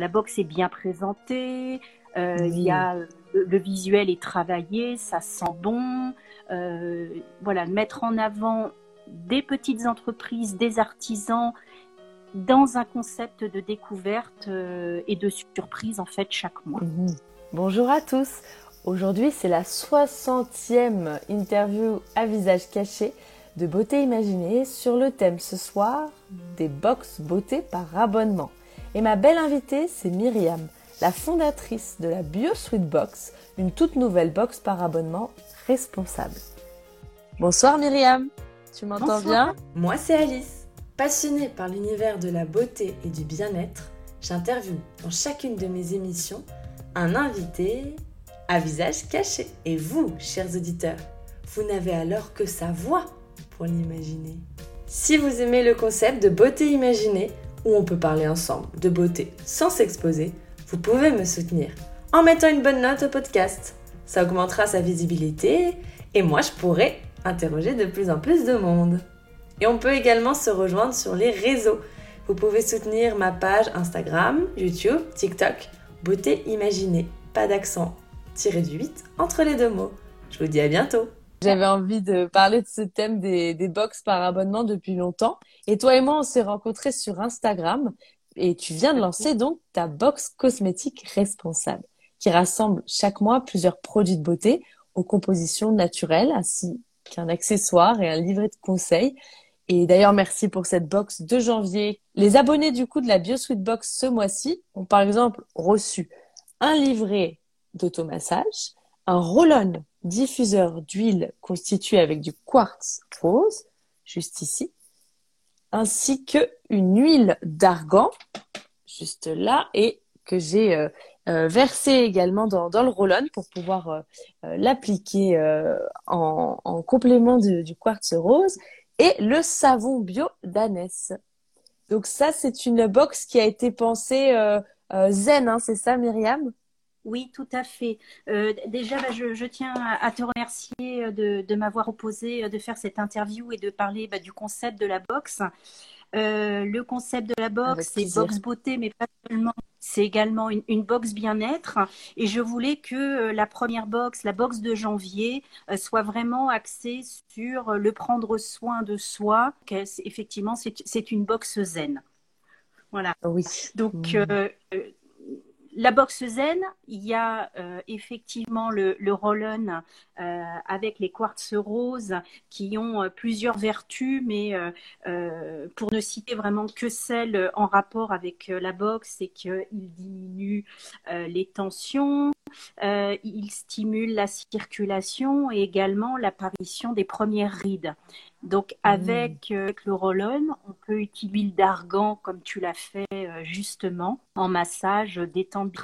la box est bien présentée, il y a le, visuel est travaillé, ça sent bon. voilà, mettre en avant des petites entreprises, des artisans dans un concept de découverte et de surprise en fait chaque mois. Mhm. Bonjour à tous. Aujourd'hui, c'est la 60e interview à visage caché de Beauté Imaginée sur le thème ce soir des box beauté par abonnement. Et ma belle invitée, c'est Myriam, la fondatrice de la Bio Box, une toute nouvelle box par abonnement responsable. Bonsoir Myriam, tu m'entends bien? Moi c'est Alice. Passionnée par l'univers de la beauté et du bien-être, j'interviewe dans chacune de mes émissions un invité à visage caché. Et vous, chers auditeurs, vous n'avez alors que sa voix pour l'imaginer. Si vous aimez le concept de beauté imaginée, où on peut parler ensemble de beauté sans s'exposer, vous pouvez me soutenir en mettant une bonne note au podcast. Ça augmentera sa visibilité et moi je pourrai interroger de plus en plus de monde. Et on peut également se rejoindre sur les réseaux. Vous pouvez soutenir ma page Instagram, YouTube, TikTok, Beauté Imaginée. Pas d'accent, tiré du 8 entre les deux mots. Je vous dis à bientôt. J'avais envie de parler de ce thème des, des box par abonnement depuis longtemps. Et toi et moi, on s'est rencontrés sur Instagram et tu viens de lancer donc ta box cosmétique responsable qui rassemble chaque mois plusieurs produits de beauté aux compositions naturelles ainsi qu'un accessoire et un livret de conseils. Et d'ailleurs, merci pour cette box de janvier. Les abonnés du coup de la BioSweet Box ce mois-ci ont par exemple reçu un livret d'automassage, un roll-on diffuseur d'huile constitué avec du quartz rose, juste ici, ainsi que une huile d'argan, juste là, et que j'ai euh, euh, versé également dans, dans le roll-on pour pouvoir euh, l'appliquer en, en, complément du quartz rose, et le savon bio d'Anès. Donc ça, c'est une box qui a été pensée zen, hein, c'est ça Myriam? Oui, tout à fait. Euh, déjà, bah, je, tiens à, te remercier euh, de, m'avoir proposé euh, de faire cette interview et de parler bah, du concept de la boxe. le concept de la boxe, c'est box beauté, mais pas seulement. C'est également une, une box bien-être. Et je voulais que la première box, la box de janvier, soit vraiment axée sur le prendre soin de soi. Effectivement, c'est une box zen. Voilà. Oui. Donc, mmh la boxe zen, il y a euh, effectivement le, le roll-on euh, avec les quartz roses qui ont euh, plusieurs vertus, mais pour ne citer vraiment que celles en rapport avec la boxe, c'est qu'il diminue les tensions, il stimule la circulation et également l'apparition des premières rides. Donc mmh. avec le roll-on, on peut utiliser l'huile d'argan comme tu l'as fait justement en massage détendu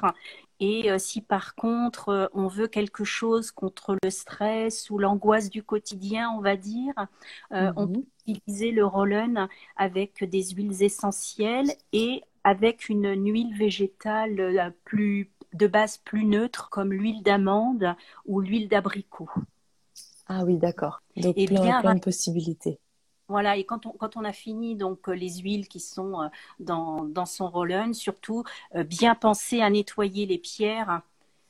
et euh, si par contre euh, on veut quelque chose contre le stress ou l'angoisse du quotidien, on va dire, euh, on mhm. peut utiliser le roll avec des huiles essentielles et avec une, huile végétale plus de base plus neutre comme l'huile d'amande ou l'huile d'abricot. Ah oui, d'accord. Donc et plein, plein de possibilités. Voilà, et quand on, quand on a fini donc euh, les huiles qui sont euh, dans, dans son roll-on, surtout euh, bien penser à nettoyer les pierres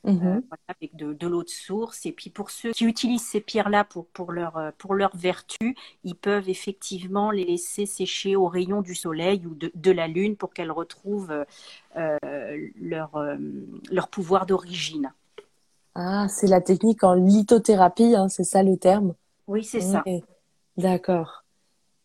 mhm. avec de, de l'eau de source. Et puis pour ceux qui utilisent ces pierres-là pour, pour, leur, pour leur vertu, ils peuvent effectivement les laisser sécher au rayon du soleil ou de, de la lune pour qu'elles retrouvent leur, leur pouvoir d'origine. Ah, c'est la technique en lithothérapie, hein, c'est ça le terme Oui, c'est ça. D'accord.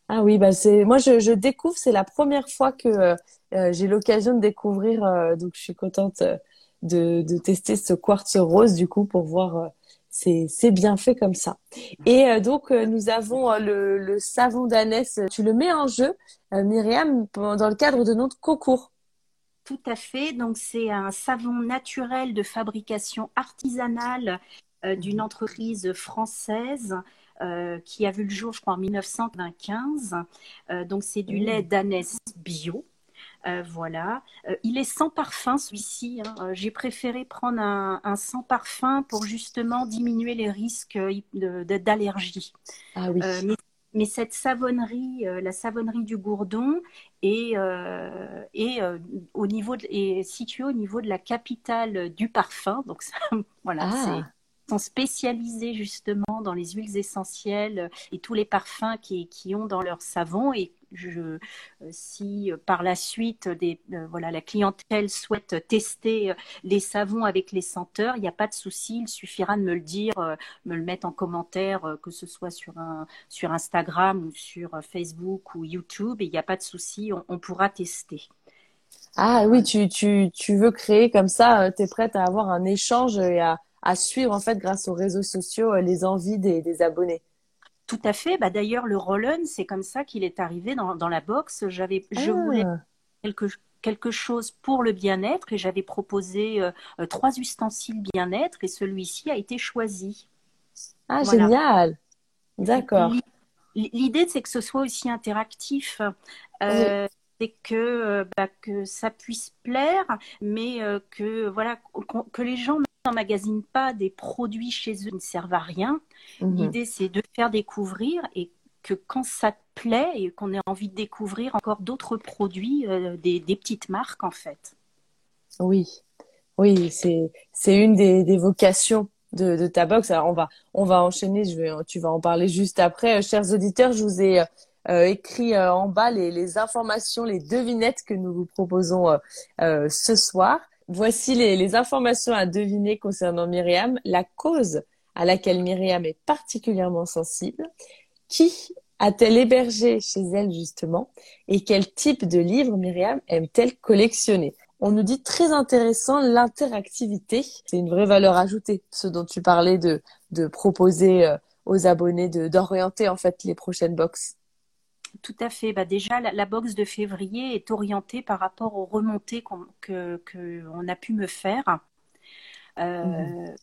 Ah oui, bah c'est moi je, je découvre, c'est la première fois que euh, j'ai l'occasion de découvrir, euh, donc je suis contente euh, de, de tester ce quartz rose du coup pour voir c'est c'est bien fait comme ça. Et donc nous avons le, le savon d'Anès, tu le mets en jeu, Myriam, dans le cadre de notre concours. Tout à fait. Donc c'est un savon naturel de fabrication artisanale d'une entreprise française euh, qui a vu le jour, je crois, en 1995. Euh, donc, c'est du lait mmh. d'ânesse bio. Euh, voilà. il est sans parfum, celui-ci. Hein. J'ai préféré prendre un, sans parfum pour justement diminuer les risques d'allergie. Ah oui. mais cette savonnerie, la savonnerie du Gourdon, est, est, au niveau est située au niveau de la capitale du parfum. Donc voilà, ah. Sont spécialisés justement dans les huiles essentielles et tous les parfums qui, ont dans leur savon. Et je, euh, si euh, par la suite euh, voilà, la clientèle souhaite tester les savons avec les senteurs, il n'y a pas de souci, il suffira de me le dire, me le mettre en commentaire, que ce soit sur, un, sur Instagram ou sur Facebook ou YouTube, et il n'y a pas de souci, on, on pourra tester. Ah oui, tu, tu, tu veux créer comme ça, tu es prête à avoir un échange et à, à suivre en fait grâce aux réseaux sociaux euh, les envies des, abonnés. Tout à fait. Bah, D'ailleurs, le roll c'est comme ça qu'il est arrivé dans, dans la box. J'avais, Je voulais ah. quelque, quelque chose pour le bien-être et j'avais proposé euh, euh, trois ustensiles bien-être et celui-ci a été choisi. Ah, génial. D'accord. L'idée, c'est que ce soit aussi interactif. c'est que, bah, que ça puisse plaire, mais que voilà que les gens n'emmagasinent pas des produits chez eux qui ne servent à rien. Mhm. L'idée, c'est de faire découvrir et que quand ça te plaît et qu'on ait envie de découvrir encore d'autres produits, euh, des, petites marques en fait. Oui, oui, c'est une des, vocations de, ta box. Alors on va on va enchaîner. Je vais, tu vas en parler juste après, euh, chers auditeurs. Je vous ai euh, écrit en bas les, les, informations, les devinettes que nous vous proposons ce soir. Voici les, informations à deviner concernant Myriam. La cause à laquelle Myriam est particulièrement sensible. Qui a-t-elle hébergé chez elle justement Et quel type de livres Myriam aime-t-elle collectionner? On nous dit très intéressant l'interactivité. C'est une vraie valeur ajoutée, ce dont tu parlais de, de proposer euh, aux abonnés d'orienter en fait les prochaines boxes. Tout à fait. Bah déjà, la, box de février est orientée par rapport aux remontées qu'on que, a pu me faire. Euh, mmh.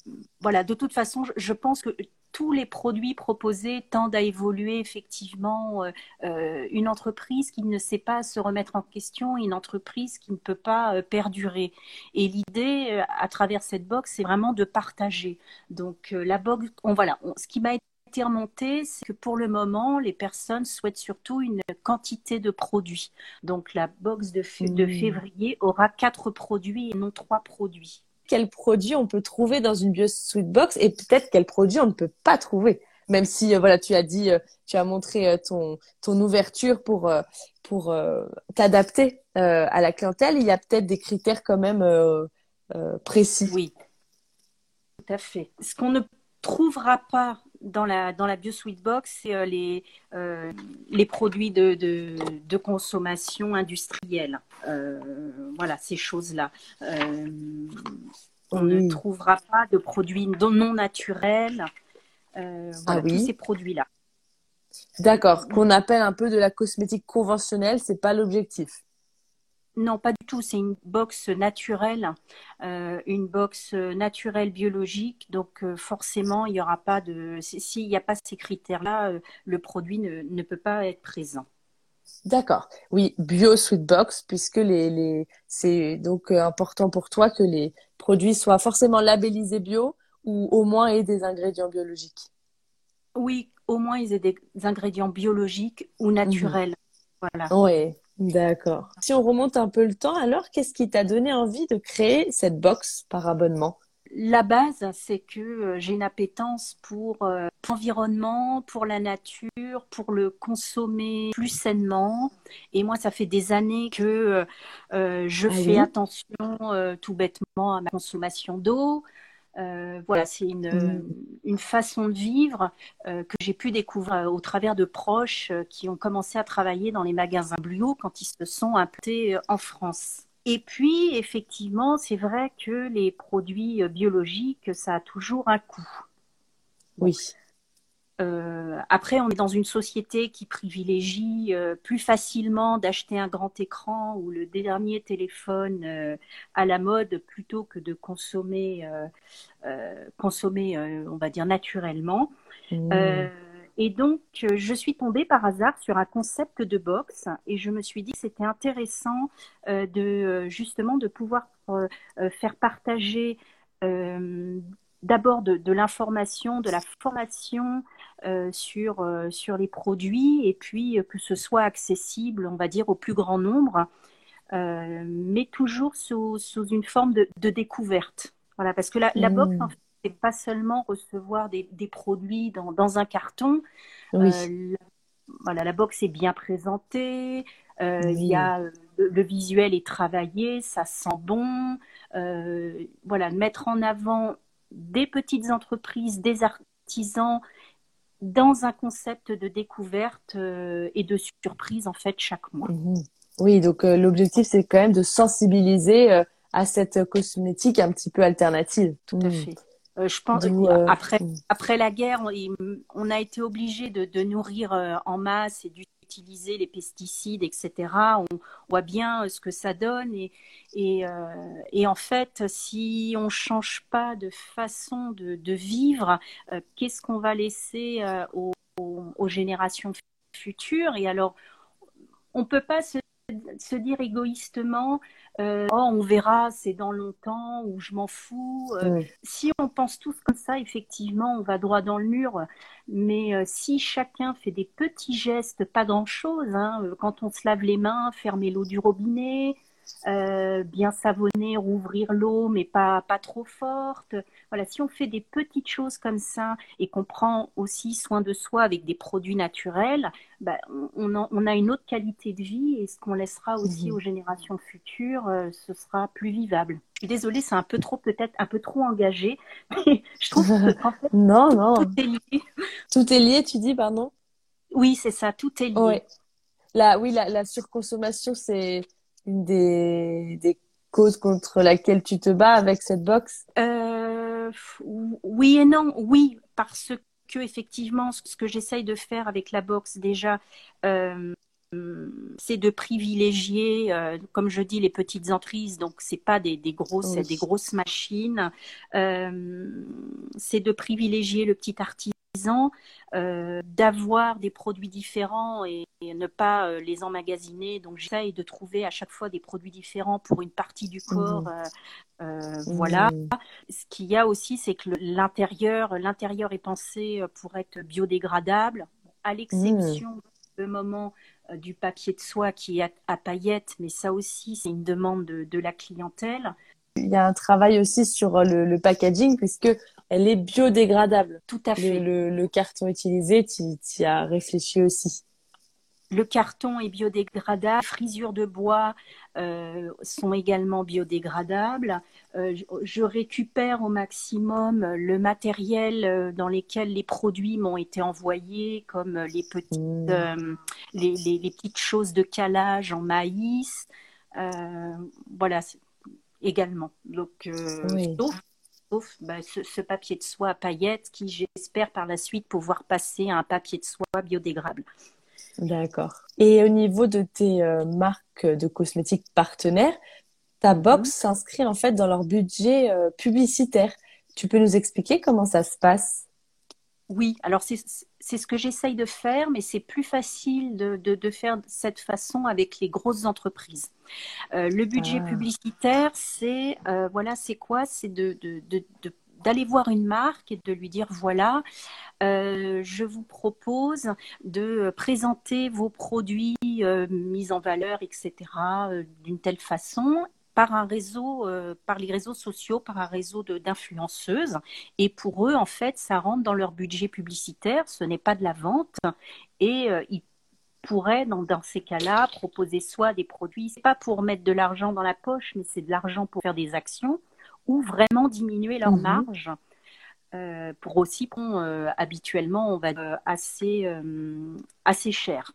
Voilà, de toute façon, je pense que tous les produits proposés tendent à évoluer effectivement. Euh, euh, une entreprise qui ne sait pas se remettre en question, une entreprise qui ne peut pas perdurer. Et l'idée, à travers cette box, c'est vraiment de partager. Donc la box, on, voilà, ce qui m'a été remonté, c'est que pour le moment, les personnes souhaitent surtout une quantité de produits. Donc la box de, de mmh. février aura quatre produits et non trois produits. Quels produits on peut trouver dans une BioSweet Box et peut-être quels produits on ne peut pas trouver? Même si euh, voilà tu as dit euh, tu as montré euh, ton ton ouverture pour pour t'adapter à la clientèle il y a peut-être des critères quand même précis oui tout à fait ce qu'on ne trouvera pas dans la, dans la BioSweet Box, c'est euh, les, euh, les produits de, de, de consommation industrielle. Euh, voilà, ces choses-là. on ne trouvera pas de produits non naturels. voilà, ah oui. tous ces produits-là. D'accord, qu'on appelle un peu de la cosmétique conventionnelle, c'est pas l'objectif. Non, pas du tout. C'est une box naturelle, euh, une box naturelle biologique. Donc euh, forcément, il n'y aura pas de. S'il n'y a pas ces critères-là, euh, le produit ne, peut pas être présent. D'accord. Oui, bio sweet box, puisque les, les... c'est donc important pour toi que les produits soient forcément labellisés bio ou au moins aient des ingrédients biologiques. Oui, au moins ils aient des ingrédients biologiques ou naturels. Voilà. Oui, D'accord. Si on remonte un peu le temps, alors qu'est-ce qui t'a donné envie de créer cette box par abonnement? La base, c'est que euh, j'ai une appétence pour euh, l'environnement, pour la nature, pour le consommer plus sainement. Et moi, ça fait des années que euh, je ah fais attention tout bêtement à ma consommation d'eau. Euh, voilà, c'est une, mm. une, façon de vivre euh, que j'ai pu découvrir au travers de proches euh, qui ont commencé à travailler dans les magasins bio quand ils se sont implantés en France. Et puis, effectivement, c'est vrai que les produits biologiques, ça a toujours un coût. Oui. Euh, après, on est dans une société qui privilégie euh, plus facilement d'acheter un grand écran ou le dernier téléphone euh, à la mode plutôt que de consommer, consommer on va dire naturellement. Mmh. et donc, je suis tombée par hasard sur un concept de box et je me suis dit que c'était intéressant de justement de pouvoir faire partager d'abord de, de l'information, de la formation sur, sur les produits et puis que ce soit accessible, on va dire, au plus grand nombre, mais toujours sous, sous une forme de, de, découverte. Voilà, parce que la, la box, mmh. en fait, c'est pas seulement recevoir des, des produits dans, dans, un carton. Oui. La, voilà, la box est bien présentée, euh, oui. il y a le, le, visuel est travaillé, ça sent bon. Euh, voilà, mettre en avant des petites entreprises, des artisans dans un concept de découverte euh, et de surprise en fait chaque mois. Mmh. Oui, donc euh, l'objectif c'est quand même de sensibiliser euh, à cette cosmétique un petit peu alternative. Tout à fait. Je pense après après la guerre, on, on a été obligé de, de, nourrir en masse et d'utiliser les pesticides, etc. On voit bien ce que ça donne et et, et en fait, si on change pas de façon de, vivre, qu'est-ce qu'on va laisser aux, aux, générations futures? Et alors, on peut pas se se dire égoïstement euh, oh on verra c'est dans longtemps ou je m'en fous euh, oui. si on pense tous comme ça effectivement on va droit dans le mur mais euh, si chacun fait des petits gestes pas grand chose hein, quand on se lave les mains fermer l'eau du robinet euh, bien savonner, rouvrir l'eau, mais pas, pas trop forte. Voilà, si on fait des petites choses comme ça et qu'on prend aussi soin de soi avec des produits naturels, bah, on, en, on, a une autre qualité de vie et ce qu'on laissera aussi mmh. aux générations futures, euh, ce sera plus vivable. Désolée, c'est un peu trop, peut-être un peu trop engagé, mais je trouve que en fait, non, non. tout est lié. Tout est lié, tu dis, pardon? Oui, c'est ça, tout est lié. Ouais. La, oui, la, la surconsommation, c'est une des, des causes contre laquelle tu te bats avec cette box euh, Oui et non. Oui, parce que effectivement, ce que j'essaye de faire avec la box déjà, euh, c'est de privilégier, euh, comme je dis, les petites entrises. Donc, c'est pas des, des grosses, oui. des grosses machines. Euh, c'est de privilégier le petit euh, d'avoir des produits différents et, et ne pas euh, les emmagasiner. Donc j'essaye de trouver à chaque fois des produits différents pour une partie du corps. Mmh. Euh, mmh. Voilà. Ce qu'il y a aussi, c'est que l'intérieur, l'intérieur est pensé pour être biodégradable, à l'exception mmh. le moment du papier de soie qui est à, à paillettes, mais ça aussi, c'est une demande de, de, la clientèle. Il y a un travail aussi sur le, le packaging puisque elle est biodégradable. Tout à fait. Le, le, le carton utilisé, tu y as réfléchi aussi. Le carton est biodégradable, les frisures de bois euh, sont également biodégradables. Euh, je récupère au maximum le matériel euh, dans lequel les produits m'ont été envoyés, comme les petites, mmh. euh, les, les, les, petites choses de calage en maïs. Voilà, également. Donc, oui. sauf sauf bah, ce, ce, papier de soie à paillettes qui, j'espère par la suite pouvoir passer à un papier de soie biodégradable. D'accord. Et au niveau de tes euh, marques de cosmétiques partenaires, ta box mmh. s'inscrit en fait dans leur budget euh, publicitaire. Tu peux nous expliquer comment ça se passe? Oui, alors c'est ce que j'essaye de faire, mais c'est plus facile de, de, de, faire de cette façon avec les grosses entreprises. Euh, le budget ah. publicitaire, c'est euh, voilà, c'est quoi? C'est de, d'aller voir une marque et de lui dire voilà, euh, je vous propose de présenter vos produits mis en valeur, etc., d'une telle façon par un réseau, euh, par les réseaux sociaux, par un réseau d'influenceuses. Et pour eux, en fait, ça rentre dans leur budget publicitaire. Ce n'est pas de la vente et euh, ils pourraient, dans, dans ces cas-là, proposer soit des produits, c'est pas pour mettre de l'argent dans la poche, mais c'est de l'argent pour faire des actions ou vraiment diminuer leur mmh. marge. Euh, pour aussi, bon, habituellement, on va assez, assez cher.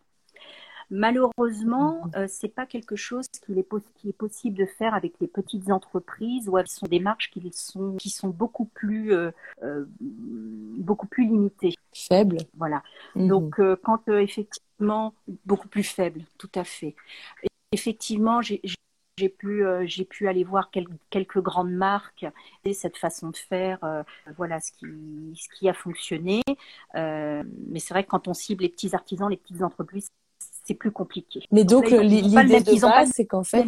Malheureusement, euh, c'est pas quelque chose qui est, qui est, possible de faire avec les petites entreprises où elles sont des marges qui sont qui sont beaucoup plus euh, euh, beaucoup plus limitées. Faibles. Voilà. Mmh. Donc quand effectivement beaucoup plus faibles, tout à fait. Effectivement, j'ai j'ai pu, euh, j'ai pu aller voir quel, quelques grandes marques et cette façon de faire, euh, voilà ce qui, ce qui a fonctionné. Euh, mais c'est vrai que quand on cible les petits artisans, les petites entreprises, c'est plus compliqué. Mais donc, donc l'idée de base, c'est qu'en fait,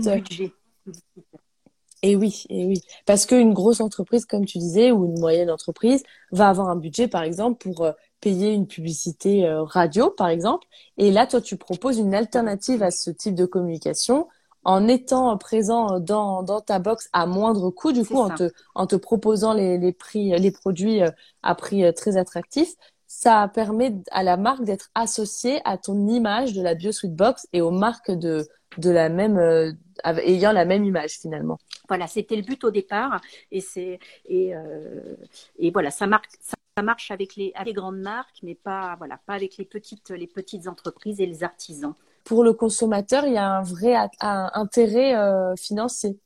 Et oui, et oui, parce qu'une grosse entreprise, comme tu disais, ou une moyenne entreprise, va avoir un budget, par exemple, pour euh, payer une publicité euh, radio, par exemple. Et là, toi, tu proposes une alternative à ce type de communication en étant présent dans, dans ta box à moindre coût, du coup, en te, en te proposant les, les prix, les produits euh, à prix très attractifs. Ça permet à la marque d'être associée à ton image de la BioSweet Box et aux marques de, de la même, ayant la même image finalement. Voilà, c'était le but au départ. Et, c'est, et, euh, et voilà, ça, marque, ça, marche avec les, avec les, grandes marques, mais pas, voilà, pas avec les petites, les petites entreprises et les artisans. Pour le consommateur, il y a un vrai intérêt euh, financier.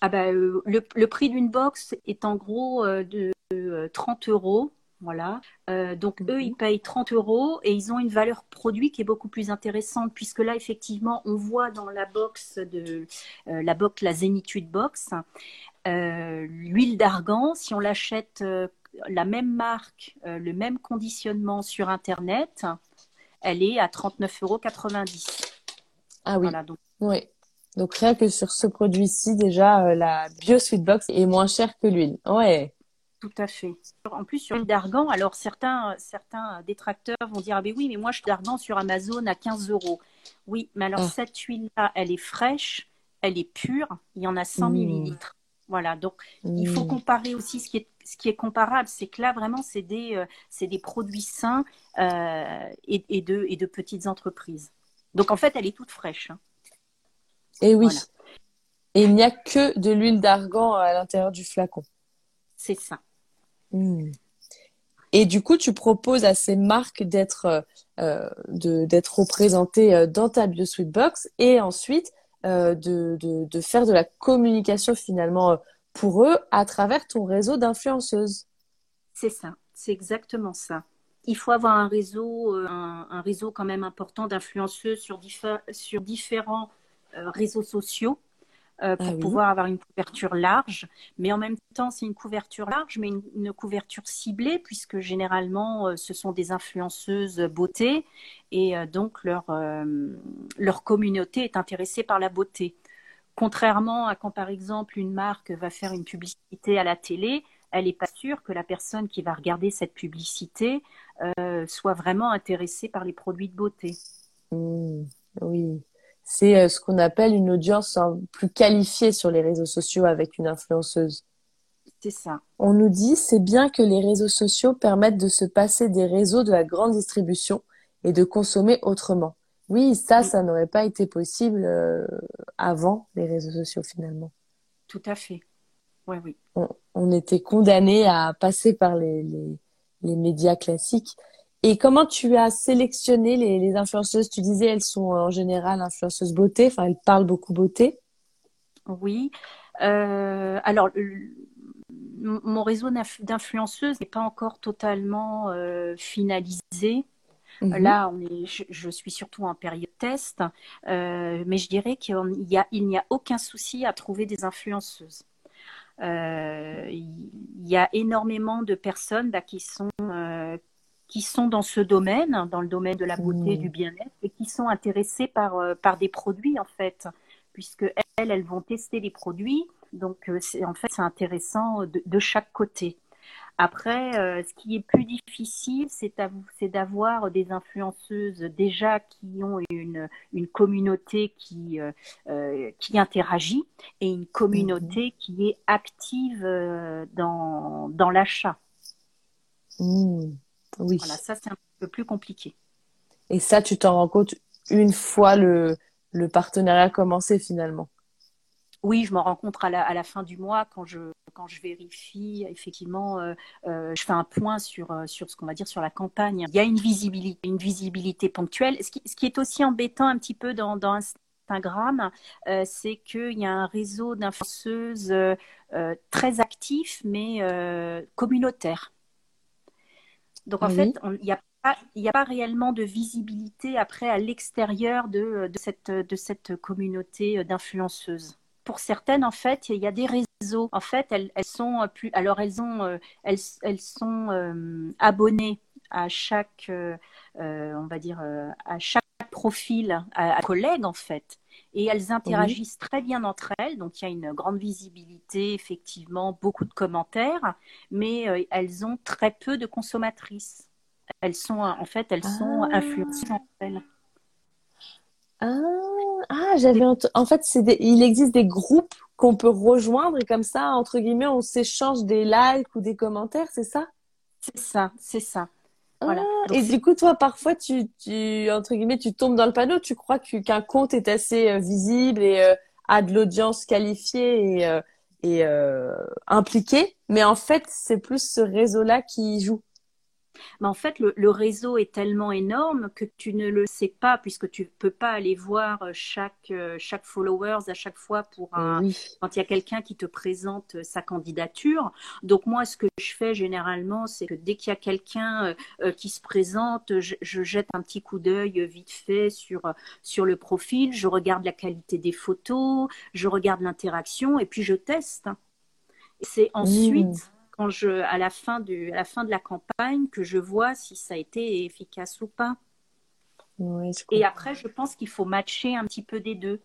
Ah bah, euh, le, le, prix d'une box est en gros de 30 euros voilà. Euh, donc eux, ils mhm. payent 30 euros et ils ont une valeur produit qui est beaucoup plus intéressante puisque là, effectivement, on voit dans la box de euh, la box, la Zénitude Box, euh, l'huile d'argan. Si on l'achète la même marque, le même conditionnement sur Internet, elle est à 39,90 euros. Ah oui. donc. Oui. Donc rien que sur ce produit-ci, déjà, la Bio Sweet Box est moins chère que l'huile. Ouais. Tout à fait. En plus, sur l'huile d'argan, alors certains, certains détracteurs vont dire Ah, ben oui, mais moi, je d'argan sur Amazon à 15 euros. Oui, mais alors ah. cette huile-là, elle est fraîche, elle est pure, il y en a 100 mmh. millilitres. Voilà, donc il faut mmh. comparer aussi ce qui est, ce qui est comparable. C'est que là, vraiment, c'est des, euh, des produits sains euh, et, et, de, et de petites entreprises. Donc en fait, elle est toute fraîche. Hein. Et oui. Et il n'y a que de l'huile d'argan à l'intérieur du flacon. C'est ça. Hmm. Et du coup, tu proposes à ces marques d'être euh, d'être représentées euh, dans ta BioSuite Box et ensuite euh, de, de, de, faire de la communication finalement pour eux à travers ton réseau d'influenceuses. C'est ça, c'est exactement ça. Il faut avoir un réseau, un, un réseau quand même important d'influenceuses sur, sur différents réseaux sociaux euh, pour ah pouvoir avoir une couverture large. Mais en même temps, c'est une couverture large, mais une, couverture ciblée, puisque généralement, euh, ce sont des influenceuses beauté et euh, donc leur, leur communauté est intéressée par la beauté. Contrairement à quand, par exemple, une marque va faire une publicité à la télé, elle n'est pas sûre que la personne qui va regarder cette publicité soit vraiment intéressée par les produits de beauté. Mmh, oui c'est euh, ce qu'on appelle une audience hein, plus qualifiée sur les réseaux sociaux avec une influenceuse. C'est ça. On nous dit c'est bien que les réseaux sociaux permettent de se passer des réseaux de la grande distribution et de consommer autrement. Oui, ça, ça n'aurait pas été possible euh, avant les réseaux sociaux finalement. Tout à fait. Ouais, oui. On, était condamné à passer par les, les médias classiques. Et comment tu as sélectionné les, les, influenceuses? Tu disais elles sont en général influenceuses beauté, enfin elles parlent beaucoup beauté. Oui. Euh, alors mon réseau d'influenceuses n'est pas encore totalement euh, finalisé. Mhm. Là, on est, je, suis surtout en période test, euh, mais je dirais qu'il n'y a, il n'y a aucun souci à trouver des influenceuses. Euh, il y a énormément de personnes bah, qui sont qui sont dans ce domaine, dans le domaine de la beauté, du bien-être, et qui sont intéressées par, euh, par des produits, en fait, puisque elles, elles vont tester les produits. Donc, euh, c'est, en fait, c'est intéressant de, de, chaque côté. Après, euh, ce qui est plus difficile, c'est, c'est d'avoir des influenceuses déjà qui ont une, une communauté qui, qui interagit et une communauté mhm. qui est active dans, dans l'achat. Mmh. Oui. Voilà, ça c'est un peu plus compliqué. Et ça, tu t'en rends compte une fois le, le partenariat commencé finalement oui, je m'en rends compte à la, à la, fin du mois quand je, quand je vérifie. Effectivement, euh, euh, je fais un point sur, euh, sur ce qu'on va dire sur la campagne. Il y a une visibilité, une visibilité ponctuelle. Ce qui, ce qui est aussi embêtant un petit peu dans, dans Instagram, euh, c'est qu'il y a un réseau d'influenceuses très actif, mais communautaire. Donc en fait, il n'y a, a, pas réellement de visibilité après à l'extérieur de, de, cette, de cette communauté d'influenceuses. Pour certaines, en fait, il y a des réseaux. En fait, elles, elles sont plus. Alors, elles, ont, euh, elles, elles sont euh, abonnées à chaque, euh, on va dire, à chaque profil, à, à collègue, en fait. Et elles interagissent très bien entre elles. Donc il y a une grande visibilité, effectivement, beaucoup de commentaires, mais euh, elles ont très peu de consommatrices. Elles sont, en fait, elles sont Ah. influencées entre elles. Ah, ah, j'avais en fait, des- il existe des groupes qu'on peut rejoindre et comme ça, entre guillemets, on s'échange des likes ou des commentaires, c'est ça? C'est ça, c'est ça. Voilà. Ah, Donc, et du coup, toi, parfois, tu, tu, entre guillemets, tu tombes dans le panneau, tu crois qu'un compte est assez euh, visible et euh, a de l'audience qualifiée et, euh, et euh, impliquée, mais en fait, c'est plus ce réseau-là qui joue. Mais en fait, le, le réseau est tellement énorme que tu ne le sais pas, puisque tu peux pas aller voir euh, chaque, euh, chaque followers à chaque fois pour un, Oui. quand il y a quelqu'un qui te présente euh, sa candidature. Donc moi, ce que je fais généralement, c'est que dès qu'il y a quelqu'un qui se présente, je, je jette un petit coup d'œil vite fait sur, sur le profil, je regarde la qualité des photos, je regarde l'interaction et puis je teste. C'est ensuite, Mmh. Quand je, à la fin du, à la fin de la campagne, que je vois si ça a été efficace ou pas. Et après, je pense qu'il faut matcher un petit peu des deux.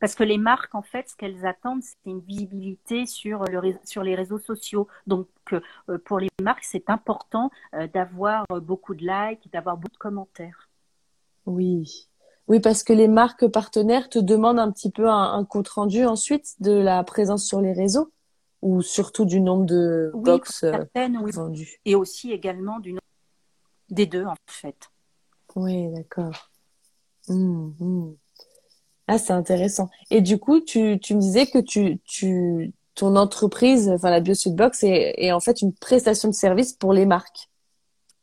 Parce que les marques, en fait, ce qu'elles attendent, c'est une visibilité sur, le, sur les réseaux sociaux. Donc, euh, pour les marques, c'est important euh, d'avoir euh, beaucoup de likes, d'avoir beaucoup de commentaires. Oui. Oui, parce que les marques partenaires te demandent un petit peu un, un compte rendu ensuite de la présence sur les réseaux ou surtout du nombre de Oui, box oui. vendues. Et aussi également du nom des deux, en fait. Oui, d'accord. Hmm, hmm. Ah, c'est intéressant. Et du coup, tu, tu me disais que tu, tu, ton entreprise, enfin la BioSuitBox, est, est en fait une prestation de service pour les marques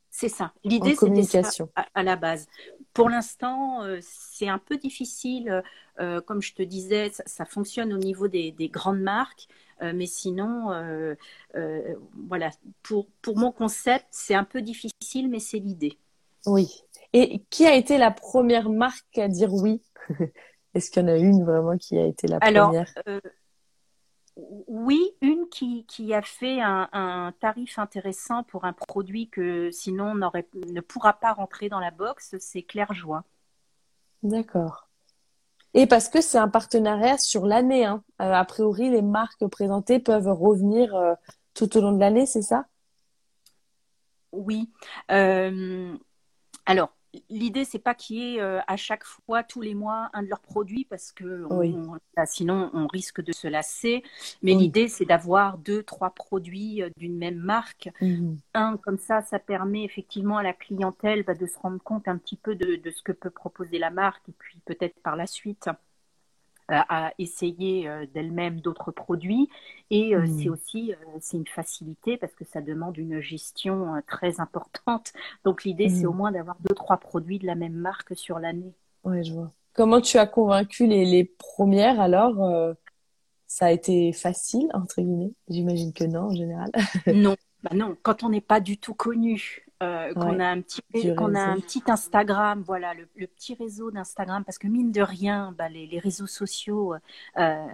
C'est ça. L'idée, c'était ça à, à la base. Pour l'instant, euh, c'est un peu difficile. euh, comme je te disais, ça, ça fonctionne au niveau des, des grandes marques. Euh, mais sinon, euh, euh, voilà, pour, pour mon concept, c'est un peu difficile, mais c'est l'idée. Oui. Et qui a été la première marque à dire oui? Est-ce qu'il y en a une vraiment qui a été la Alors, première? euh, oui, une qui, qui a fait un, un tarif intéressant pour un produit que sinon n'aurait, ne pourra pas rentrer dans la box, c'est Claire Joie. D'accord. Et parce que c'est un partenariat sur l'année, hein. Euh, a priori, les marques présentées peuvent revenir euh, tout au long de l'année, c'est ça? Oui. Euh, alors, l'idée, c'est pas qu'il y ait euh, à chaque fois, tous les mois, un de leurs produits parce que on- Oui. on- là, sinon on risque de se lasser. Mais Oui. l'idée, c'est d'avoir deux, trois produits euh, d'une même marque. Mhm. Un, comme ça, ça permet effectivement à la clientèle bah, de se rendre compte un petit peu de, de ce que peut proposer la marque et puis peut-être par la suite à essayer euh, d'elle-même d'autres produits. Et euh, Mhm. c'est aussi euh, c'est une facilité parce que ça demande une gestion euh, très importante. Donc l'idée, c'est Mhm. au moins d'avoir deux, trois produits de la même marque sur l'année. Ouais, je vois. Comment tu as convaincu les, les premières alors? euh, ça a été facile, entre guillemets? J'imagine que non, en général. Non, bah non, quand on n'est pas du tout connu, euh, qu'on Ouais, a un petit, qu'on a un petit Instagram, voilà, le, le petit réseau d'Instagram, parce que mine de rien, bah, les, les réseaux sociaux, euh,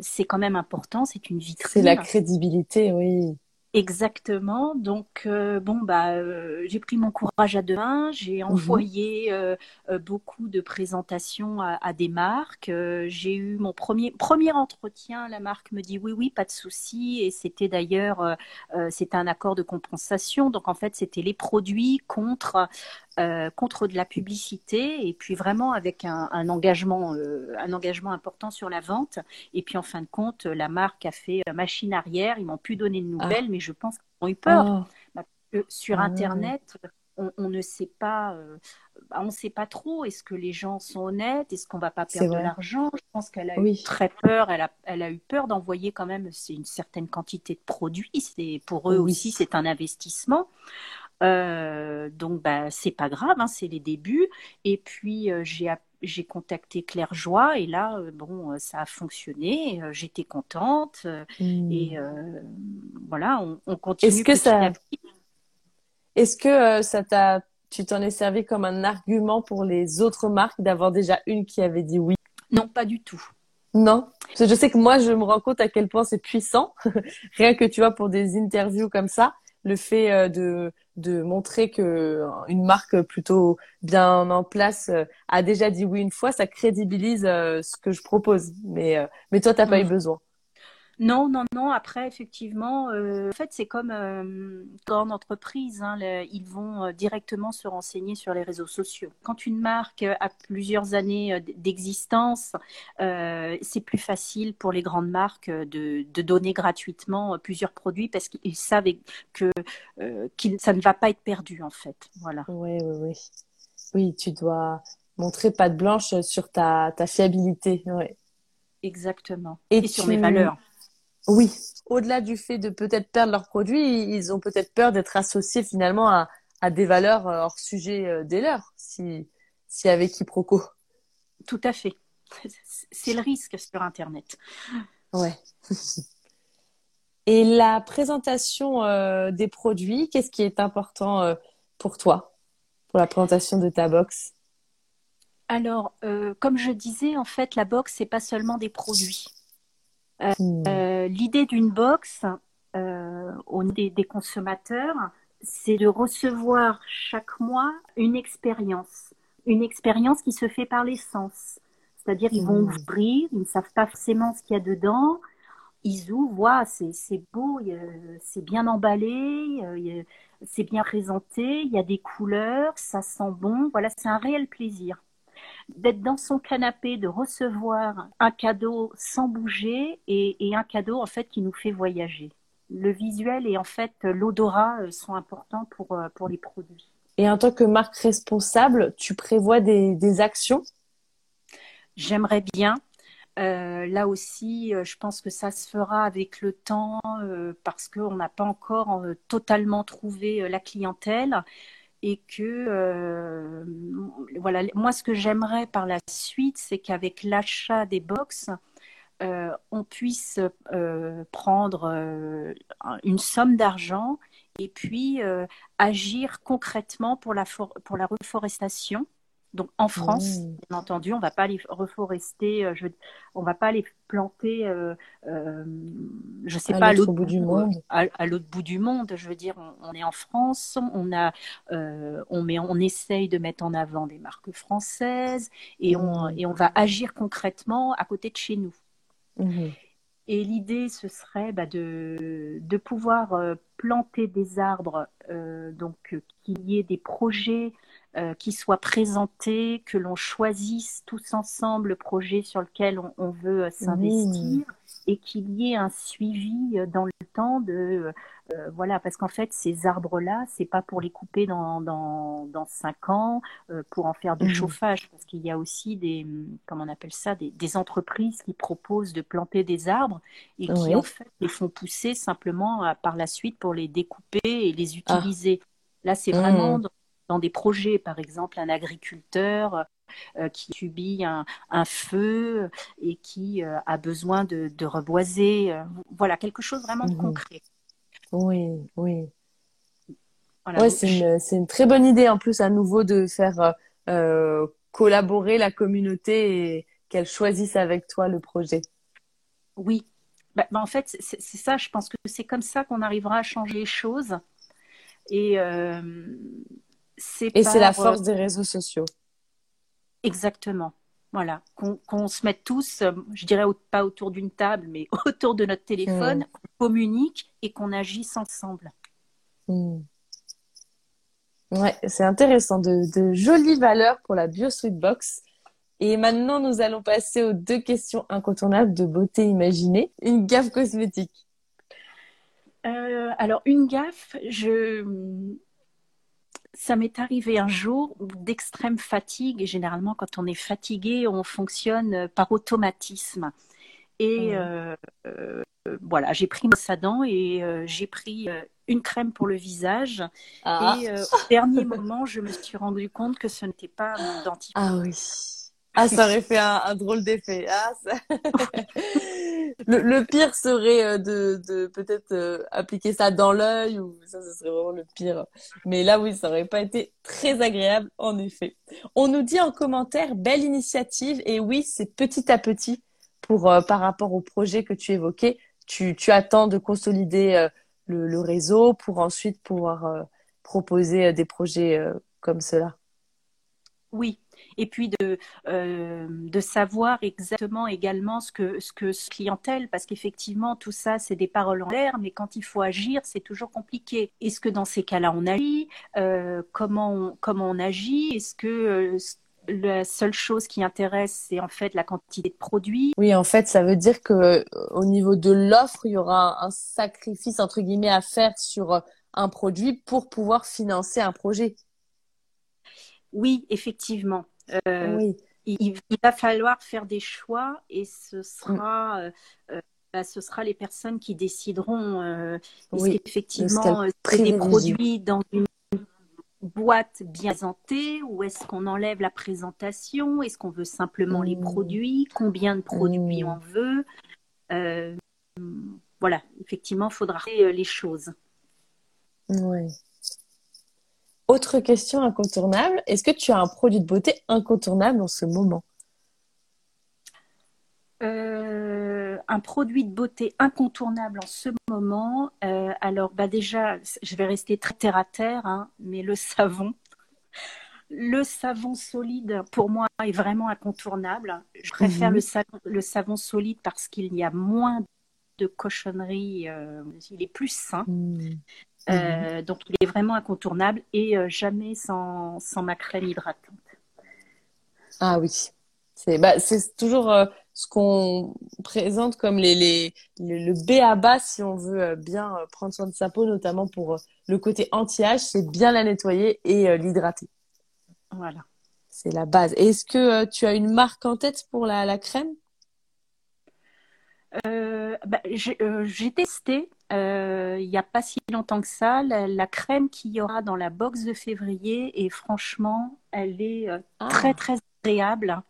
c'est quand même important, c'est une C'est la vitrine. crédibilité, oui. Exactement. Donc, euh, bon, bah, euh, j'ai pris mon courage à deux mains. J'ai Mhm. envoyé euh, euh, beaucoup de présentations à, à des marques. Euh, j'ai eu mon premier premier entretien. La marque me dit oui, oui, pas de souci. Et c'était d'ailleurs, euh, c'était un accord de compensation. Donc, en fait, c'était les produits contre euh, contre de la publicité et puis vraiment avec un, un engagement euh, un engagement important sur la vente. Et puis, en fin de compte, la marque a fait machine arrière. Ils m'ont pu donner de Ah. nouvelles, mais je pense qu'ils ont eu peur. Oh, sur Ah. Internet, on, on ne sait pas, euh, bah, on ne sait pas trop. Est-ce que les gens sont honnêtes? Est-ce qu'on va pas perdre de l'argent? Je pense qu'elle a eu très peur. Elle a, elle a eu peur d'envoyer quand même c'est une certaine quantité de produits. C'est pour eux Oui. aussi, c'est un investissement. Euh, donc, bah, c'est pas grave, hein, c'est les débuts. Et puis, euh, j'ai j'ai contacté Claire Joie et là, euh, bon, ça a fonctionné. J'étais contente Hmm. et euh, voilà, on, on continue Est-ce que ça-. Est-ce que ça t'a, tu t'en es servi comme un argument pour les autres marques d'avoir déjà une qui avait dit oui? Non, pas du tout. Non, parce que je sais que moi, je me rends compte à quel point c'est puissant, rien que tu vois pour des interviews comme ça. Le fait de de montrer que une marque plutôt bien en place a déjà dit oui une fois, ça crédibilise ce que je propose. Mais mais toi, t'as pas eu mm. besoin. Non, non, non. Après, effectivement, euh, en fait, c'est comme euh, dans entreprise, hein, ils vont euh, directement se renseigner sur les réseaux sociaux. Quand une marque a plusieurs années d'existence, c'est plus facile pour les grandes marques de, donner gratuitement plusieurs produits parce qu'ils savent que, ça ne va pas être perdu, en fait. Voilà. Oui, oui, oui. Oui, tu dois montrer patte blanche sur ta, ta fiabilité. Ouais. Exactement. Et, sur mes valeurs. Oui. Au-delà du fait de peut-être perdre leurs produits, ils ont peut-être peur d'être associés finalement à, à, des valeurs euh, hors sujet euh, des leurs, si, si avec quiproquo. Tout à fait. C'est le risque sur Internet. Ouais. Et la présentation euh, des produits, qu'est-ce qui est important pour toi, pour la présentation de ta box? Alors, comme je disais, en fait, la box, c'est pas seulement des produits. Hmm. Euh, l'idée d'une box euh, au des, des consommateurs, c'est de recevoir chaque mois une expérience, une expérience qui se fait par les sens. C'est-à-dire, ils vont hmm. ouvrir, ils ne savent pas forcément ce qu'il y a dedans. Ils ouvrent, c'est beau, c'est bien emballé, c'est bien présenté, il y a des couleurs, ça sent bon. Voilà, c'est un réel plaisir d'être dans son canapé, de recevoir un cadeau sans bouger et, un cadeau en fait qui nous fait voyager. Le visuel et en fait l'odorat euh, sont importants pour, euh, pour les produits. Et en tant que marque responsable, tu prévois des, actions? J'aimerais bien. Euh, là aussi, je pense que ça se fera avec le temps parce qu'on n'a pas encore totalement trouvé la clientèle et que euh, voilà moi ce que j'aimerais par la suite c'est qu'avec l'achat des box euh, on puisse euh, prendre une somme d'argent et puis agir concrètement pour la reforestation donc en France, mmh. bien entendu, on va pas les reforester, euh, je, on va pas les planter, euh, euh, je sais pas, à l'autre bout du monde. À, l'autre bout du monde, je veux dire, on, est en France, on a, euh, on met, on essaye de mettre en avant des marques françaises et on et on va agir concrètement à côté de chez nous. Mmh. Et l'idée, ce serait bah, de, de pouvoir planter des arbres, donc qu'il y ait des projets euh, qui soit présenté, que l'on choisisse tous ensemble le projet sur lequel on, veut euh, s'investir et qu'il y ait un suivi euh, dans le temps de voilà parce qu'en fait ces arbres là c'est pas pour les couper dans dans, dans cinq ans pour en faire du mmh. chauffage parce qu'il y a aussi des comment on appelle ça des, des, entreprises qui proposent de planter des arbres et qui en fait les font pousser simplement par la suite pour les découper et les ah. utiliser Là, c'est vraiment mmh dans des projets, par exemple un agriculteur euh, qui subit un, feu et qui euh, a besoin de, reboiser. Euh, voilà, quelque chose vraiment de mhm. concret. Oui, oui. Voilà, c'est une, une, très bonne idée en plus à nouveau de faire collaborer la communauté et qu'elle choisisse avec toi le projet. Oui, bah, bah, en fait, c'est ça, je pense que c'est comme ça qu'on arrivera à changer les choses. Et et c'est la force des réseaux sociaux. Exactement. Voilà, qu'on se mette tous, euh, je dirais pas autour d'une table, mais autour de notre téléphone, mm. qu'on communique et qu'on agisse ensemble. Mm. Ouais, c'est intéressant, de, de, jolies valeurs pour la Bio Box. Et maintenant, nous allons passer aux deux questions incontournables de beauté imaginée. Une gaffe cosmétique. Euh, alors, une gaffe, je, ça m'est arrivé un jour d'extrême fatigue, et généralement quand on est fatigué, on fonctionne par automatisme. Et euh, euh, voilà, j'ai pris ma dent et euh, j'ai pris une crème pour le visage. Ah. Et au dernier moment, je me suis rendu compte que ce n'était pas mon dentifrice. Ah oui. Ah, ça aurait fait un, drôle d'effet. Ah, le, pire serait euh, de, de peut-être euh, appliquer ça dans l'œil ou ça, ce serait vraiment le pire. Mais là, oui, ça aurait pas été très agréable, en effet. On nous dit en commentaire, belle initiative. Et oui, c'est petit à petit pour, euh, par rapport au projet que tu évoquais. Tu, tu attends de consolider le, réseau pour ensuite pouvoir proposer des projets comme cela. Oui, et puis de, euh, de savoir exactement également ce que ce que ce clientèle, parce qu'effectivement tout ça c'est des paroles en l'air, mais quand il faut agir c'est toujours compliqué. Est-ce que dans ces cas-là on agit? Euh, Comment on, comment on agit? Est-ce que euh, la seule chose qui intéresse, c'est en fait la quantité de produits? Oui, en fait, ça veut dire que au niveau de l'offre, il y aura un sacrifice entre guillemets à faire sur un produit pour pouvoir financer un projet. Oui, effectivement. Euh, il, va falloir faire des choix et ce sera, euh, euh, bah, ce sera les personnes qui décideront est-ce qu'effectivement c'est des produits dans une boîte bien présentée ou est-ce qu'on enlève la présentation? Est-ce qu'on veut simplement les mmh. produits? Combien de produits mmh. on veut? Voilà, effectivement, il faudra les choses. Oui. Autre question incontournable, est-ce que tu as un produit de beauté incontournable en ce moment? Euh, un produit de beauté incontournable en ce moment. Euh, alors, bah déjà, je vais rester très terre à terre, hein, mais le savon. Le savon solide, pour moi, est vraiment incontournable. Je préfère mhm. le, savon, solide parce qu'il y a moins de cochonneries. Euh, il est plus sain. Mhm. Euh, mhm. donc, il est vraiment incontournable et euh, jamais sans, sans, ma crème hydratante. Ah oui, c'est bah, toujours euh, ce qu'on présente comme les, les, le B à bas si on veut bien prendre soin de sa peau, notamment pour le côté anti-âge, c'est bien la nettoyer et l'hydrater. Voilà. C'est la base. Est-ce que tu as une marque en tête pour la, la crème? Bah, J'ai testé euh, il n'y a pas si longtemps que ça, la, crème qu'il y aura dans la box de février et franchement, elle est euh, ah. très très agréable.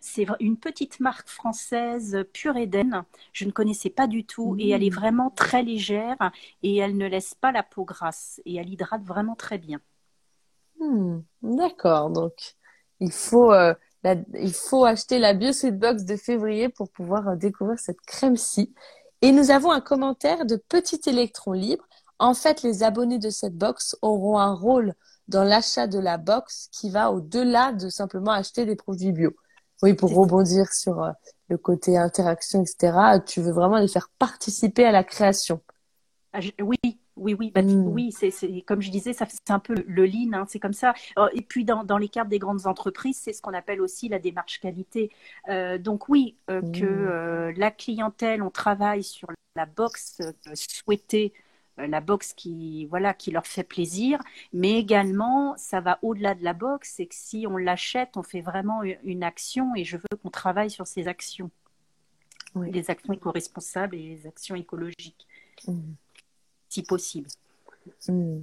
C'est une petite marque française pure Eden. Je ne connaissais pas du tout et elle est mmh. vraiment très légère et elle ne laisse pas la peau grasse et elle hydrate vraiment très bien. Mmh. D'accord, donc il faut, euh, il faut acheter la BioSweet Box de février pour pouvoir découvrir cette crème-ci. Et nous avons un commentaire de Petit Électron Libre. En fait, les abonnés de cette box auront un rôle dans l'achat de la box qui va au-delà de simplement acheter des produits bio. Oui, pour rebondir sur euh, le côté interaction, etc., tu veux vraiment les faire participer à la création. Ah, oui, oui, oui, bah, hmm. oui, c'est comme je disais, c'est un peu le lean, hein, c'est comme ça. Euh, et puis dans, dans les cartes des grandes entreprises, c'est ce qu'on appelle aussi la démarche qualité. Euh, donc oui, euh, que hmm. la clientèle, on travaille sur la box souhaitée, la box qui voilà qui leur fait plaisir, mais également ça va au-delà de la box, c'est que si on l'achète, on fait vraiment une action et je veux qu'on travaille sur ces actions, les actions éco-responsables et les actions écologiques. Hmm si possible. Hmm.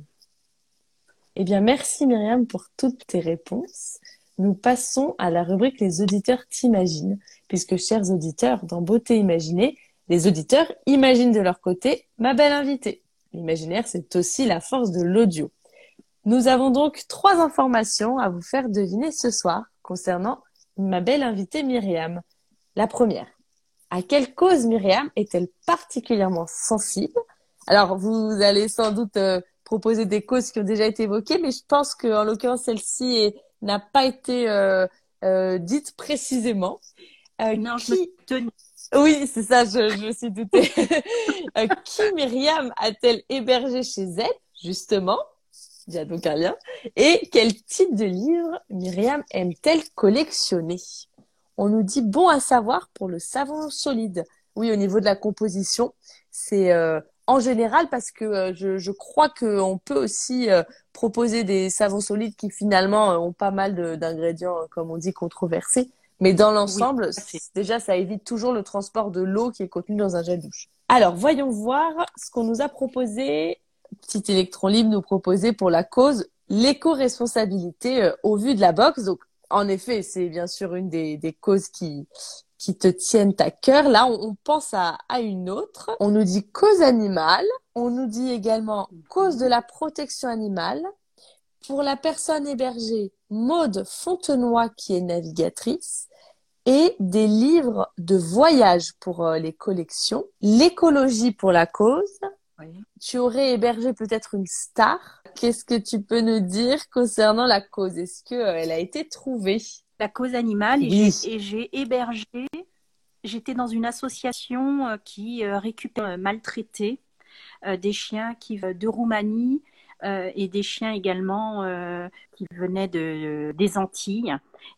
Eh bien, merci Myriam pour toutes tes réponses. Nous passons à la rubrique Les auditeurs t'imaginent, puisque, chers auditeurs, dans Beauté Imaginée, les auditeurs imaginent de leur côté ma belle invitée. L'imaginaire, c'est aussi la force de l'audio. Nous avons donc trois informations à vous faire deviner ce soir concernant ma belle invitée Myriam. La première, à quelle cause Myriam est-elle particulièrement sensible? Alors, vous allez sans doute euh, proposer des causes qui ont déjà été évoquées, mais je pense qu'en l'occurrence, celle-ci n'a pas été euh, euh, dite précisément. non, je me Oui, c'est ça, je, je me suis doutée. qui Myriam a-t-elle hébergé chez elle, justement? Il y a donc un lien. Et quel type de livre Myriam aime-t-elle collectionner? On nous dit bon à savoir pour le savon solide. Oui, au niveau de la composition, c'est en général parce que euh, je, je, crois qu'on peut aussi euh, proposer des savons solides qui finalement euh, ont pas mal d'ingrédients, comme on dit, controversés. Mais dans l'ensemble, déjà, ça évite toujours le transport de l'eau qui est contenue dans un gel douche. Alors, voyons voir ce qu'on nous a proposé. Petit électron libre nous proposait pour la cause l'éco-responsabilité au vu de la box. Donc, en effet, c'est bien sûr une des, des causes qui, qui te tiennent à cœur. Là, on, pense à, à, une autre. On nous dit cause animale. On nous dit également cause de la protection animale. Pour la personne hébergée, Maude Fontenoy qui est navigatrice et des livres de voyage pour euh, les collections, l'écologie pour la cause, tu aurais hébergé peut-être une star. Qu'est-ce que tu peux nous dire concernant la cause? Est-ce qu'elle a été trouvée? La cause animale, et j'ai hébergé, j'étais dans une association qui récupère maltraités des chiens qui de Roumanie euh, et des chiens également euh, qui venaient de, des Antilles.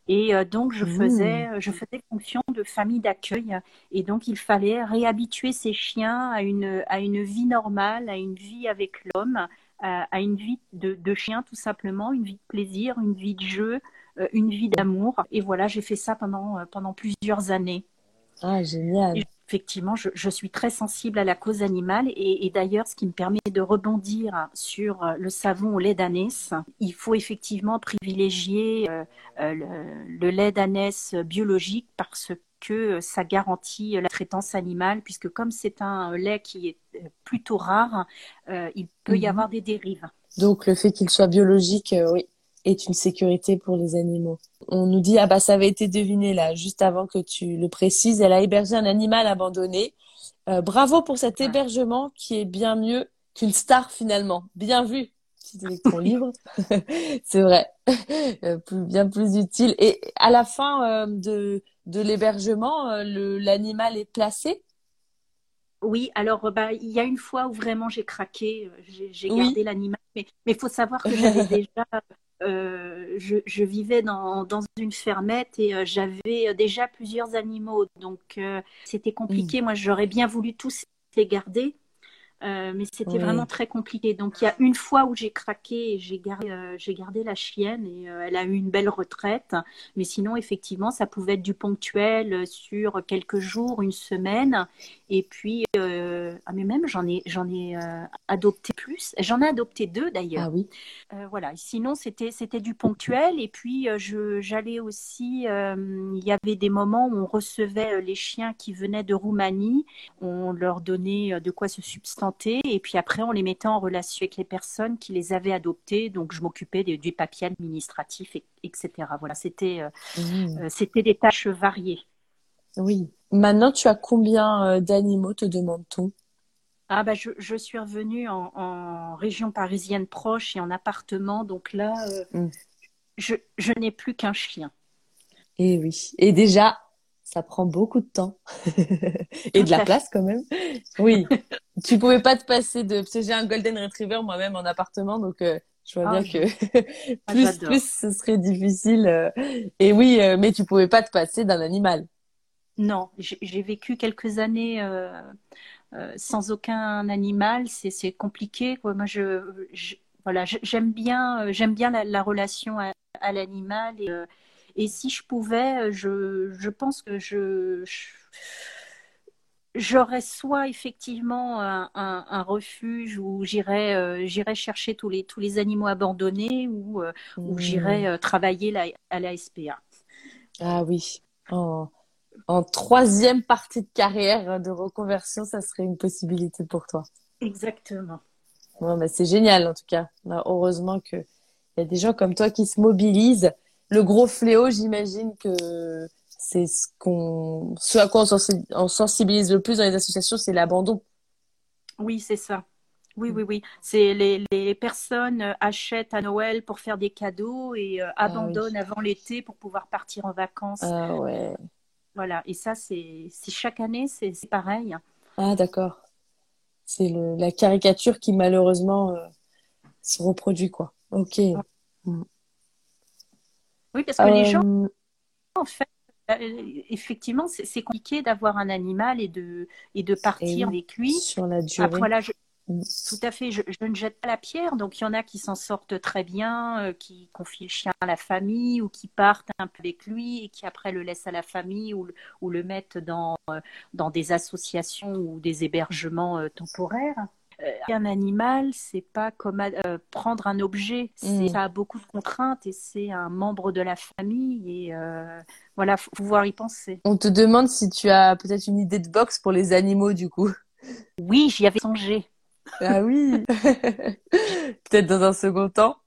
Et euh, donc, je faisais, je faisais fonction de famille d'accueil. Et donc, il fallait réhabituer ces chiens à une, à une vie normale, à une vie avec l'homme, à, une vie de, de, chien tout simplement, une vie de plaisir, une vie de jeu, une vie d'amour. Et voilà, j'ai fait ça pendant, pendant plusieurs années. Ah, génial effectivement, je, suis très sensible à la cause animale et, d'ailleurs, ce qui me permet de rebondir sur euh, le savon au lait d'ânesse, il faut effectivement privilégier euh, euh, le, lait d'ânesse biologique parce que ça garantit la traitance animale, puisque comme c'est un lait qui est plutôt rare, il peut y mhm. avoir des dérives. Donc le fait qu'il soit biologique, oui, est une sécurité pour les animaux. On nous dit, ah bah ça avait été deviné là, juste avant que tu le précises, elle a hébergé un animal abandonné. Euh, bravo pour cet hébergement qui est bien mieux qu'une star finalement. Bien vu, petit. C'est vrai, euh, bien plus utile. Et à la fin euh, de, de l'hébergement, l'animal est placé? Oui, alors bah, il y a une fois où vraiment j'ai craqué, j'ai gardé l'animal, mais il faut savoir que j'avais déjà euh, je, vivais dans, une fermette et euh, j'avais déjà plusieurs animaux. Donc, euh, c'était compliqué. Moi, j'aurais bien voulu tous les garder. Euh, mais c'était vraiment très compliqué. Donc il y a une fois où j'ai craqué et j'ai gardé, euh, j'ai gardé la chienne et euh, elle a eu une belle retraite. Mais sinon, effectivement, ça pouvait être du ponctuel sur quelques jours, une semaine. Et puis, ah, mais même j'en ai, j'en ai adopté plus. J'en ai adopté deux d'ailleurs. Ah oui. voilà. Sinon, c'était, c'était du ponctuel. Et puis, je, j'allais aussi. il y avait des moments où on recevait les chiens qui venaient de Roumanie. On leur donnait de quoi se et puis après on les mettait en relation avec les personnes qui les avaient adoptés. Donc je m'occupais du papier administratif, etc. Voilà, c'était euh, mmh. euh, c'était des tâches variées. Oui. Maintenant, tu as combien euh, d'animaux, te demande-t-on? Ah bah je, suis revenue en, région parisienne proche et en appartement, donc là, mmh. je, je n'ai plus qu'un chien. Et eh oui. Et déjà, ça prend beaucoup de temps. Et de la place quand même. Oui, tu pouvais pas te passer de parce que j'ai un golden retriever moi-même en appartement donc euh, je vois bien ah, que ah, plus plus ce serait difficile euh. et oui euh, mais tu pouvais pas te passer d'un animal. Non, j'ai vécu quelques années sans aucun animal, c'est compliqué Moi je, voilà, j'aime bien j'aime bien la, relation à, à l'animal et et si je pouvais, je, je pense que je, j'aurais soit effectivement un, un, refuge où j'irais euh, j'irais chercher tous les tous les animaux abandonnés ou euh, où j'irais euh, travailler la, à la SPA. Ah oui. En, en troisième partie de carrière de reconversion, ça serait une possibilité pour toi. Exactement. Bon, bah, c'est génial en tout cas. Bah, heureusement que il y a des gens comme toi qui se mobilisent le gros fléau, j'imagine que c'est ce qu'on, ce à quoi on, sensibilise le plus dans les associations, c'est l'abandon. Oui, c'est ça. Oui, oui, oui. C'est les, les, personnes achètent à Noël pour faire des cadeaux et euh, ah abandonnent avant l'été pour pouvoir partir en vacances. Ah ouais. Voilà. Et ça, c'est chaque année, c'est pareil. Ah d'accord. C'est la caricature qui malheureusement euh, se reproduit, quoi. Ok. Mm. Oui, parce que les gens, euh, en fait, euh, effectivement, c'est compliqué d'avoir un animal et de, et de partir avec lui. Sur la durée. Après, là, mm. Tout à fait, je, ne jette pas la pierre. Donc, il y en a qui s'en sortent très bien, euh, qui confient le chien à la famille ou qui partent un peu avec lui et qui après le laissent à la famille ou, ou le mettent dans, dans des associations ou des hébergements temporaires. Euh, un animal, c'est pas comme euh, prendre un objet. Mm. Ça a beaucoup de contraintes et c'est un membre de la famille. Et euh, voilà, faut pouvoir y penser. On te demande si tu as peut-être une idée de box pour les animaux, du coup. Oui, j'y avais songé. Ah oui. peut-être dans un second temps.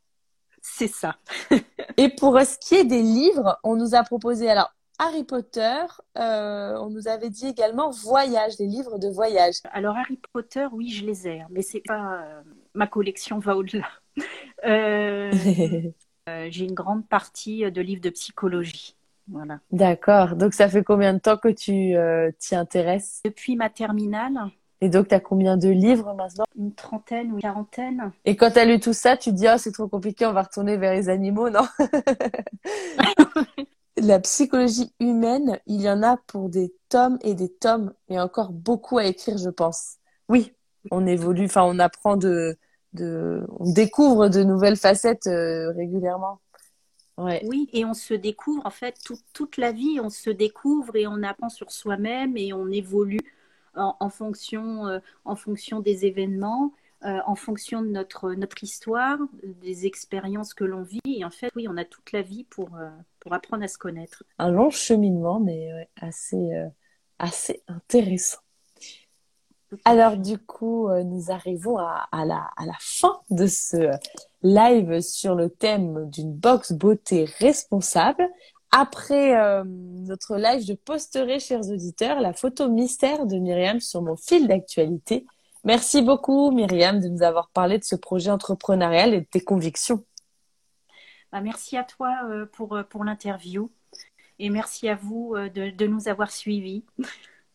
C'est ça. et pour ce qui est des livres, on nous a proposé alors Harry Potter, euh, on nous avait dit également voyage, des livres de voyage. Alors Harry Potter, oui, je les ai, mais c'est pas euh, ma collection va au-delà. Euh, j'ai une grande partie de livres de psychologie. Voilà. D'accord. Donc ça fait combien de temps que tu t'y intéresses? Depuis ma terminale. Et donc, tu as combien de livres maintenant? Une trentaine ou une quarantaine. Et quand tu as lu tout ça, tu te dis, oh, c'est trop compliqué, on va retourner vers les animaux, non? La psychologie humaine, il y en a pour des tomes et des tomes, et encore beaucoup à écrire, je pense. Oui, on évolue, enfin, on apprend de, de, on découvre de nouvelles facettes euh, régulièrement. Ouais. Oui, et on se découvre, en fait, toute la vie, on se découvre et on apprend sur soi-même et on évolue en, fonction, euh, en fonction des événements. Euh, en fonction de notre, notre histoire, des expériences que l'on vit. Et en fait, oui, on a toute la vie pour, euh, pour apprendre à se connaître. Un long cheminement, mais assez, assez intéressant. Alors du coup, nous arrivons à, à, la, à la fin de ce live sur le thème d'une box beauté responsable. Après euh, notre live, je posterai, chers auditeurs, la photo mystère de Myriam sur mon fil d'actualité. Merci beaucoup, Myriam, de nous avoir parlé de ce projet entrepreneurial et de tes convictions. Bah, merci à toi euh, pour, euh, pour l'interview et merci à vous de, de nous avoir suivis.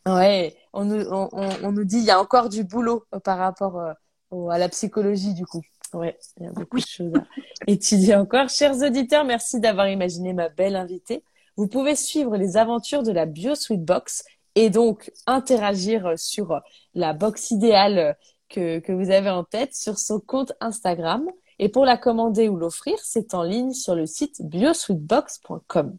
Ouais, on nous, on, on, nous dit il y a encore du boulot par rapport à la psychologie du coup. Ouais, il y a beaucoup de choses à étudier encore. Chers auditeurs, merci d'avoir imaginé ma belle invitée. Vous pouvez suivre les aventures de la Bio Box et donc interagir sur la box idéale que, que vous avez en tête sur son compte Instagram. Et pour la commander ou l'offrir, c'est en ligne sur le site biosweetbox.com.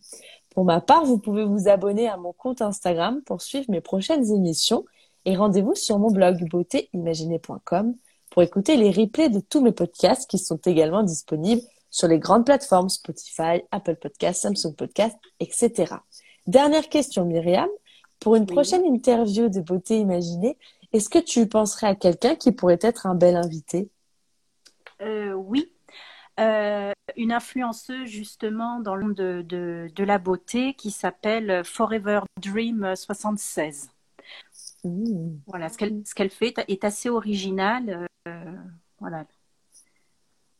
Pour ma part, vous pouvez vous abonner à mon compte Instagram pour suivre mes prochaines émissions et rendez-vous sur mon blog beautéimaginée.com pour écouter les replays de tous mes podcasts qui sont également disponibles sur les grandes plateformes Spotify, Apple Podcasts, Samsung Podcasts, etc. Dernière question, Myriam. Pour une prochaine interview de Beauté Imaginée, est-ce que tu penserais à quelqu'un qui pourrait être un bel invité? Euh, Oui. Euh, une influenceuse justement dans le monde de, de la beauté qui s'appelle Forever Dream 76. Voilà, ce qu'elle ce qu'elle fait est assez original. Euh, voilà.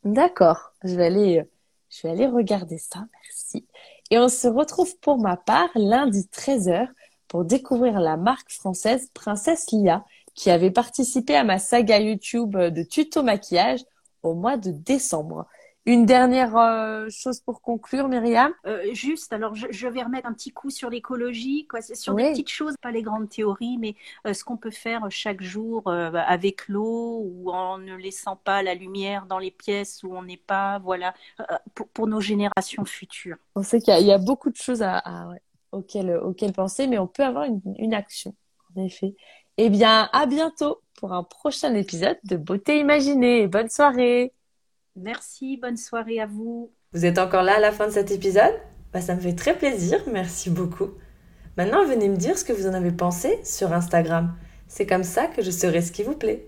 D'accord, je vais aller je vais aller regarder ça. Merci. Et on se retrouve pour ma part lundi 13h pour découvrir la marque française Princesse Lia qui avait participé à ma saga YouTube de tuto maquillage au mois de décembre. Une dernière euh, chose pour conclure, Myriam? Euh, Juste, alors je, vais remettre un petit coup sur l'écologie, quoi. sur des petites choses, pas les grandes théories, mais euh, ce qu'on peut faire chaque jour avec l'eau ou en ne laissant pas la lumière dans les pièces où on n'est pas, voilà, pour, nos générations futures. On sait qu'il y, a beaucoup de choses à, auxquelles, penser, mais on peut avoir une, une action, en effet. Eh bien, à bientôt pour un prochain épisode de Beauté Imaginée. Bonne soirée Merci, bonne soirée à vous. Vous êtes encore là à la fin de cet épisode? Bah, Ça me fait très plaisir, merci beaucoup. Maintenant, venez me dire ce que vous en avez pensé sur Instagram. C'est comme ça que je saurai ce qui vous plaît.